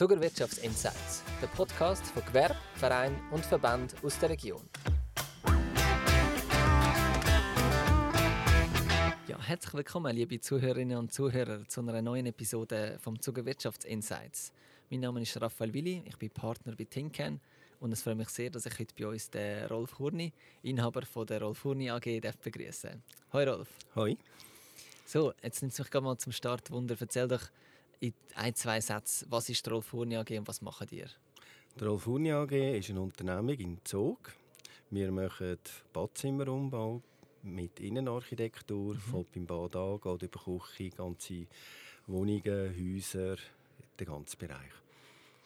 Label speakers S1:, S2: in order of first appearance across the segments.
S1: Zuckerwirtschaftsinsights, der Podcast von Gewerbe, Verein und Verband aus der Region. Ja, herzlich willkommen, liebe Zuhörerinnen und Zuhörer, zu einer neuen Episode vom Zuckerwirtschaftsinsights. Mein Name ist Raphael Willi, ich bin Partner bei Tinken und es freut mich sehr, dass ich heute bei uns den Rolf Hurni, Inhaber von der Rolf Hurni AG, begrüßen Hoi Rolf.
S2: Hoi.
S1: So, jetzt nimmt es mich mal zum Start Wunder. Erzähl doch in ein, zwei Sätzen, was ist die Rolf Hurni AG und was macht ihr?
S2: Die Rolf Hurni AG ist eine Unternehmung in Zug. Wir machen Badzimmerumbau mit Innenarchitektur, mhm. von beim Bad an, geht über Küche, ganze Wohnungen, Häuser, den ganzen Bereich.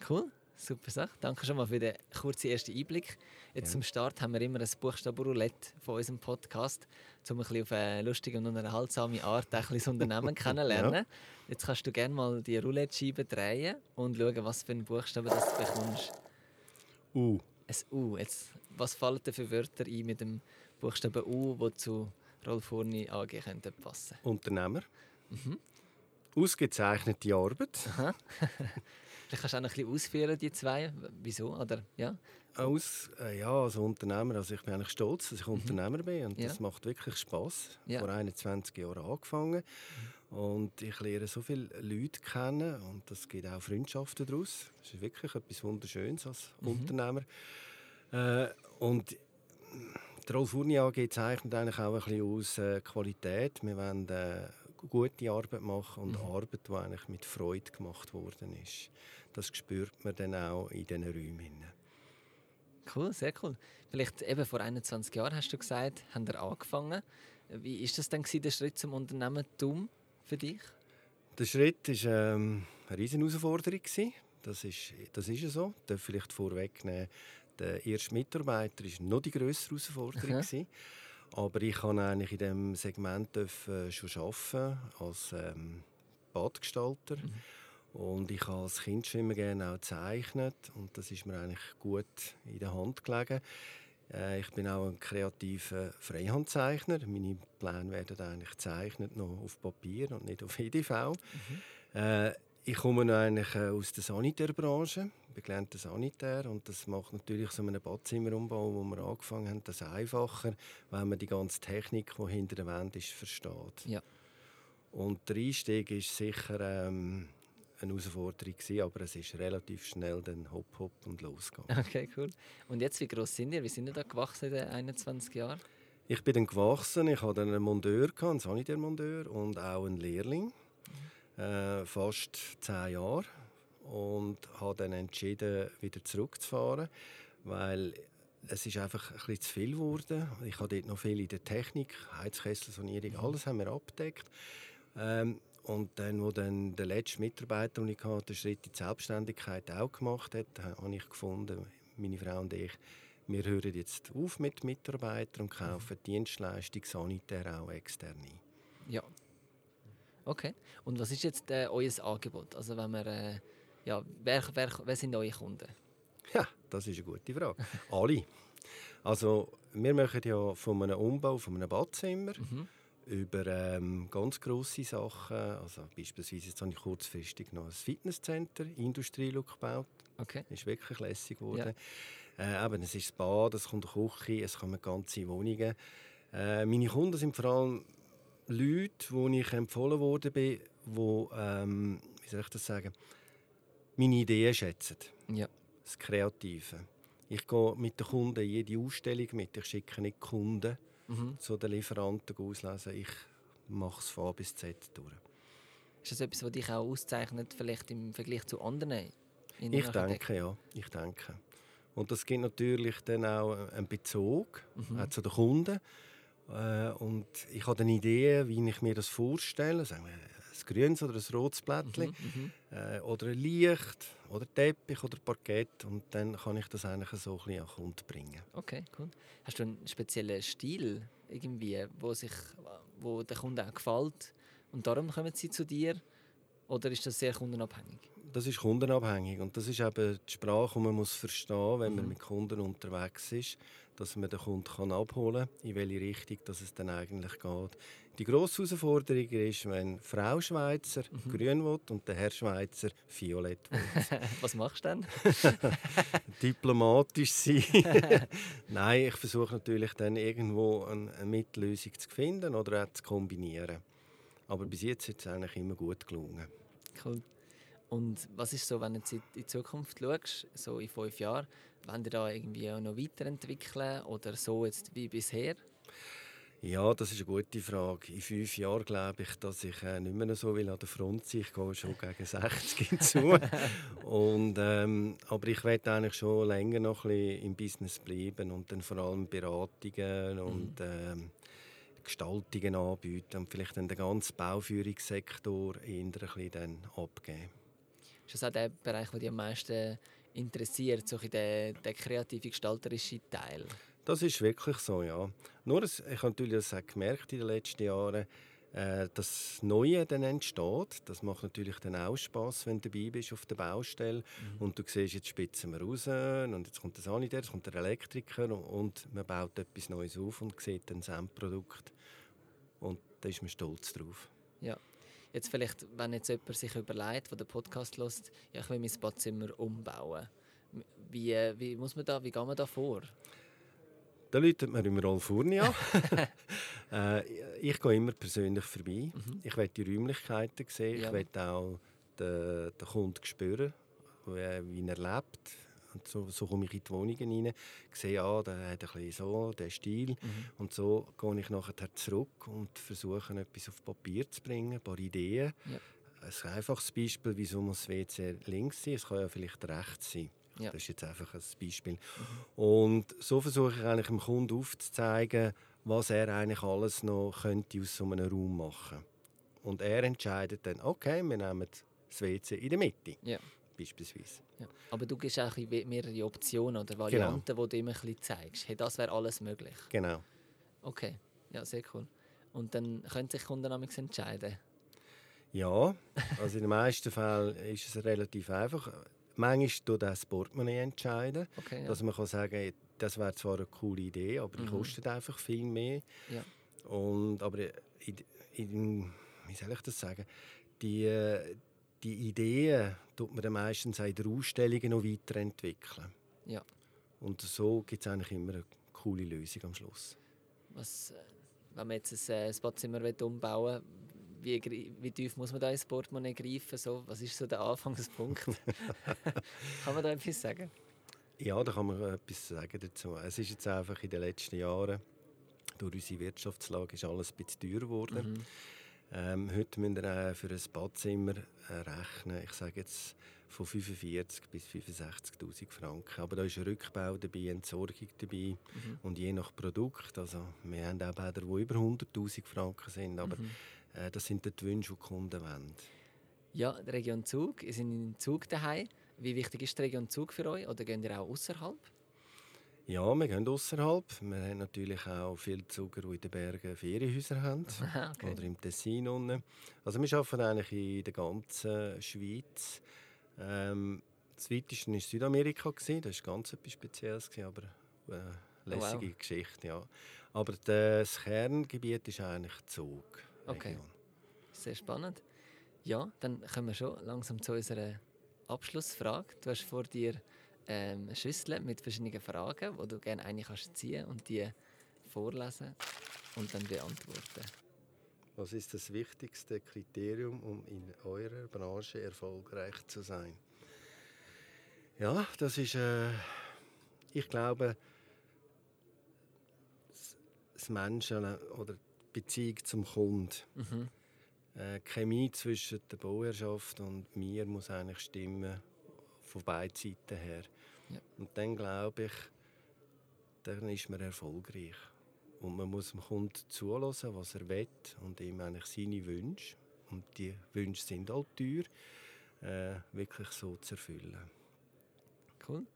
S1: Cool. Super Sache. Danke schon mal für den kurzen ersten Einblick. Jetzt ja. zum Start haben wir immer ein Buchstabenroulette von unserem Podcast, um ein bisschen auf eine lustige und unterhaltsame Art ein bisschen das Unternehmen kennenzulernen. Ja. Jetzt kannst du gerne mal die Roulette-Scheibe drehen und schauen, was für einen Buchstaben das du bekommst.
S2: U.
S1: Ein U. Jetzt, was fallen dir für Wörter ein mit dem Buchstaben U, die zu Rolf Hurni AG könnten passen
S2: Unternehmer. Mhm. Ausgezeichnete Arbeit.
S1: Vielleicht kannst du auch noch ein bisschen ausführen, die zwei. Wieso? Oder, ja?
S2: Aus, äh, ja, als Unternehmer, also ich bin eigentlich stolz, dass ich mhm. Unternehmer bin und ja. das macht wirklich Spaß. Ja. Vor 21 Jahren angefangen mhm. und ich lerne so viele Leute kennen und das gibt auch Freundschaften daraus. Das ist wirklich etwas Wunderschönes als mhm. Unternehmer. Äh, und die Rolf Urni AG zeichnet eigentlich auch ein bisschen aus äh, Qualität. Wir wollen äh, gute Arbeit machen und mhm. Arbeit, die eigentlich mit Freude gemacht worden ist. Das spürt man dann auch in diesen Räumen.
S1: Cool, sehr cool. Vielleicht eben vor 21 Jahren hast du gesagt, haben wir angefangen. Wie ist das denn der Schritt zum Unternehmertum für dich?
S2: Der Schritt war ähm, eine riesige Herausforderung. Das ist, das ist so. Ich darf vielleicht vorwegnehmen, der erste Mitarbeiter war noch die grössere Herausforderung. Aber ich kann eigentlich in diesem Segment äh, schon arbeiten als ähm, Badgestalter. Mhm. Und ich habe als Kind schon immer gerne auch gezeichnet und das ist mir eigentlich gut in der Hand gelegen. Äh, ich bin auch ein kreativer Freihandzeichner. Meine Pläne werden eigentlich gezeichnet noch auf Papier und nicht auf EDV. Mhm. Äh, ich komme eigentlich äh, aus der Sanitärbranche, gelernter Sanitär und das macht natürlich so einen Badzimmerumbau, wo wir angefangen haben, das einfacher, wenn man die ganze Technik, die hinter der Wand ist, versteht.
S1: Ja.
S2: Und der Einstieg ist sicher ähm, eine Herausforderung gewesen, aber es ist relativ schnell dann hopp hopp und losgegangen.
S1: Okay, cool. Und jetzt, wie groß sind ihr? Wie sind ihr da gewachsen in den 21 Jahren?
S2: Ich bin dann gewachsen. Ich hatte einen Mondeur, einen Sanitärmondeur und auch einen Lehrling äh, fast zehn Jahre und habe dann entschieden, wieder zurückzufahren, weil es ist einfach ein bisschen zu viel geworden. Ich habe dort noch viel in der Technik, Heizkesselsanierung, mhm. alles haben wir abgedeckt. Ähm, und dann, wo dann der letzte Mitarbeiter, den ich hatte, den Schritt in die Selbstständigkeit auch gemacht hat, habe ich gefunden, meine Frau und ich, wir hören jetzt auf mit Mitarbeitern und kaufen mhm. Dienstleistung sanitär auch extern ein.
S1: Ja, Okay. Und was ist jetzt äh, euer Angebot? Also wenn wir, äh, ja, wer, wer, wer sind eure Kunden?
S2: Ja, das ist eine gute Frage. Alle. Also wir machen ja von einem Umbau von einem Badzimmer mhm. über ähm, ganz grosse Sachen. Also beispielsweise jetzt habe ich kurzfristig noch ein Fitnesscenter, Industrielook gebaut.
S1: Okay.
S2: Ist wirklich lässig geworden. Ja. Äh, eben, es ist das Bad, es kommt eine Küche, es kommen ganze Wohnungen. Äh, meine Kunden sind vor allem Leute, die ich empfohlen wurde, die, ähm, wie soll ich das sagen, meine Ideen schätzen.
S1: Ja.
S2: Das Kreative. Ich gehe mit den Kunden in jede Ausstellung mit. Ich schicke nicht Kunden mhm. zu den Lieferanten auslesen. Ich mache es von A bis Z durch.
S1: Ist das etwas, was dich auch auszeichnet, vielleicht im Vergleich zu anderen?
S2: Ich denke, ja. Ich denke. Und das gibt natürlich dann auch einen Bezug mhm. auch zu den Kunden. Äh, und ich habe eine Idee, wie ich mir das vorstelle. Sagen wir, ein grünes oder ein rotes Blättchen. Mhm, mhm, äh, oder ein Licht, oder Teppich, oder Parkett. Und dann kann ich das eigentlich so ein bisschen an Kunden bringen.
S1: Okay, cool. Hast du einen speziellen Stil, irgendwie, wo, sich, wo der Kunde auch gefällt? Und darum kommen sie zu dir? Oder ist das sehr kundenabhängig?
S2: Das ist kundenabhängig und das ist eben die Sprache, die man muss verstehen, wenn man mit Kunden unterwegs ist, dass man den Kunden kann abholen kann, in welche Richtung dass es dann eigentlich geht. Die grosse Herausforderung ist, wenn Frau Schweizer grün will und der Herr Schweizer violett will.
S1: Was machst du denn?
S2: Diplomatisch sein. Nein, ich versuche natürlich dann irgendwo eine, Mittellösung zu finden oder auch zu kombinieren. Aber bis jetzt ist es eigentlich immer gut gelungen.
S1: Cool. Und was ist so, wenn du jetzt in die Zukunft schaust, so in fünf Jahren, wollen ihr da irgendwie auch noch weiterentwickeln oder so jetzt wie bisher?
S2: Ja, das ist eine gute Frage. In fünf Jahren glaube ich, dass ich äh, nicht mehr so will an der Front sein. Ich gehe schon gegen 60 hinzu. und, ähm, aber ich werde eigentlich schon länger noch ein bisschen im Business bleiben und dann vor allem Beratungen und ähm, Gestaltungen anbieten und vielleicht dann den ganzen Bauführungssektor eher ein bisschen dann abgeben.
S1: Ist das auch der Bereich, der dich am meisten interessiert, so der, der kreative, gestalterische Teil?
S2: Das ist wirklich so, ja. Nur, ich habe natürlich das auch gemerkt in den letzten Jahren, äh, dass das Neue dann entsteht. Das macht natürlich dann auch Spass, wenn du dabei bist auf der Baustelle und du siehst, jetzt spitzen wir raus und jetzt kommt der Sanitär, jetzt kommt der Elektriker und man baut etwas Neues auf und sieht dann das Endprodukt und da ist man stolz drauf.
S1: Ja. Jetzt vielleicht, wenn jetzt jemand sich überlegt, der den Podcast hört, ja, ich will mein Badzimmer umbauen. Wie, wie, muss man da, wie geht man da vor?
S2: Da läutet man im Rolf Furni an. äh, ich gehe immer persönlich vorbei. Ich will die Räumlichkeiten sehen.
S1: Ja.
S2: Ich will auch den, den Kunden spüren, wie, wie er lebt. Und so, so komme ich in die Wohnungen rein, sehe, ah, der hat ein bisschen so, den Stil. Und so gehe ich nachher zurück und versuche, etwas auf Papier zu bringen, ein paar Ideen.
S1: Ja.
S2: Ein einfaches Beispiel, wieso muss das WC links sein, es kann ja vielleicht rechts sein.
S1: Ja.
S2: Das ist jetzt einfach ein Beispiel. Und so versuche ich eigentlich dem Kunden aufzuzeigen, was er eigentlich alles noch könnte aus so einem Raum machen Und er entscheidet dann, okay, wir nehmen das WC in der Mitte,
S1: Ja.
S2: Beispielsweise.
S1: Ja. Aber du gibst auch mehrere Optionen oder Varianten, die du immer ein bisschen zeigst. Hey, das wäre alles möglich.
S2: Genau.
S1: Okay, ja, sehr cool. Und dann können sich Kunden nämlich entscheiden.
S2: Ja, also in den meisten Fällen ist es relativ einfach. Manchmal tut das Portemonnaie entscheiden,
S1: Okay, ja.
S2: dass man kann sagen kann, das wäre zwar eine coole Idee, aber die
S1: Mhm.
S2: kostet einfach viel mehr.
S1: Ja.
S2: Und, aber in, in, wie soll ich das sagen? Die, äh, die Ideen tut man dann meistens in der Ausstellung noch weiterentwickeln.
S1: Ja.
S2: Und so gibt es eigentlich immer eine coole Lösung am Schluss.
S1: Was, äh, wenn man jetzt ein, äh, will umbauen will, wie, wie tief muss man da ins Portemonnaie greifen? So, was ist so der Anfangspunkt? Kann man da etwas sagen?
S2: Ja, da kann man etwas sagen dazu. Es ist jetzt einfach in den letzten Jahren, durch unsere Wirtschaftslage, ist alles ein bisschen teurer geworden.
S1: Mhm.
S2: Ähm, heute müssen wir äh, für ein Badzimmer äh, rechnen, ich sage jetzt von 45 bis 65'000 Franken. Aber da ist ein Rückbau dabei, Entsorgung dabei
S1: Mhm.
S2: und je nach Produkt. Also wir haben auch Bäder, die über 100'000 Franken sind, aber
S1: Mhm.
S2: äh, das sind die Wünsche, die Kunden wollen.
S1: Ja, die Region Zug. Ihr seid in Zug daheim. Wie wichtig ist die Region Zug für euch? Oder gehen ihr auch außerhalb?
S2: Ja, wir gehen außerhalb. Wir haben natürlich auch viele Zuger, die in den Bergen Ferienhäuser haben.
S1: Okay.
S2: Oder im Tessin unten. Also wir arbeiten eigentlich in der ganzen Schweiz. Ähm, das weiteste war Südamerika. Das war ganz etwas Spezielles, aber äh, lässige
S1: Oh, wow.
S2: Geschichte. Ja. Aber das Kerngebiet ist eigentlich Zug.
S1: Okay. Sehr spannend. Ja, dann kommen wir schon langsam zu unserer Abschlussfrage. Du hast vor dir ähm, Schüssel mit verschiedenen Fragen, die du gerne eine kannst ziehen und die vorlesen und dann beantworten.
S2: Was ist das wichtigste Kriterium, um in eurer Branche erfolgreich zu sein? Ja, das ist, äh, ich glaube, das- das Menschen oder die Beziehung zum Kunden.
S1: Mhm.
S2: Äh, die Chemie zwischen der Bauherrschaft und mir muss eigentlich stimmen, von beiden Seiten her.
S1: Ja.
S2: Und dann glaube ich, dann ist man erfolgreich. Und man muss dem Kunden zulassen, was er will und ihm eigentlich seine Wünsche, und die Wünsche sind halt teuer, äh, wirklich so zu erfüllen.
S1: Cool.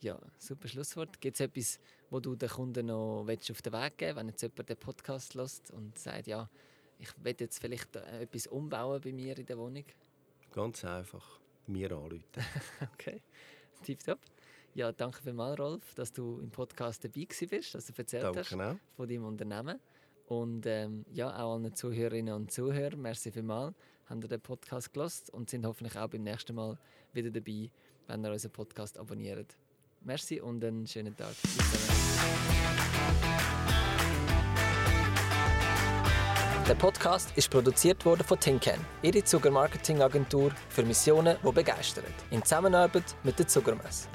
S1: Ja, super Schlusswort. Gibt es etwas, wo du den Kunden noch willst auf den Weg geben wenn jetzt jemand den Podcast lässt und sagt, ja, ich will jetzt vielleicht äh, etwas umbauen bei mir in der Wohnung?
S2: Ganz einfach. mir anrufen.
S1: okay, tipptopp. Ja, danke vielmals, Rolf, dass du im Podcast dabei bist, dass du erzählt
S2: Danke
S1: hast
S2: auch.
S1: von deinem Unternehmen. Und ähm, ja, auch allen Zuhörerinnen und Zuhörern, merci vielmals, haben ihr den Podcast gelost und sind hoffentlich auch beim nächsten Mal wieder dabei, wenn ihr unseren Podcast abonniert. Merci und einen schönen Tag. Bis dann. Der Podcast ist produziert worden von Tinken, ihre Zuckermarketingagentur für Missionen, die begeistern. In Zusammenarbeit mit der Zuckermesse.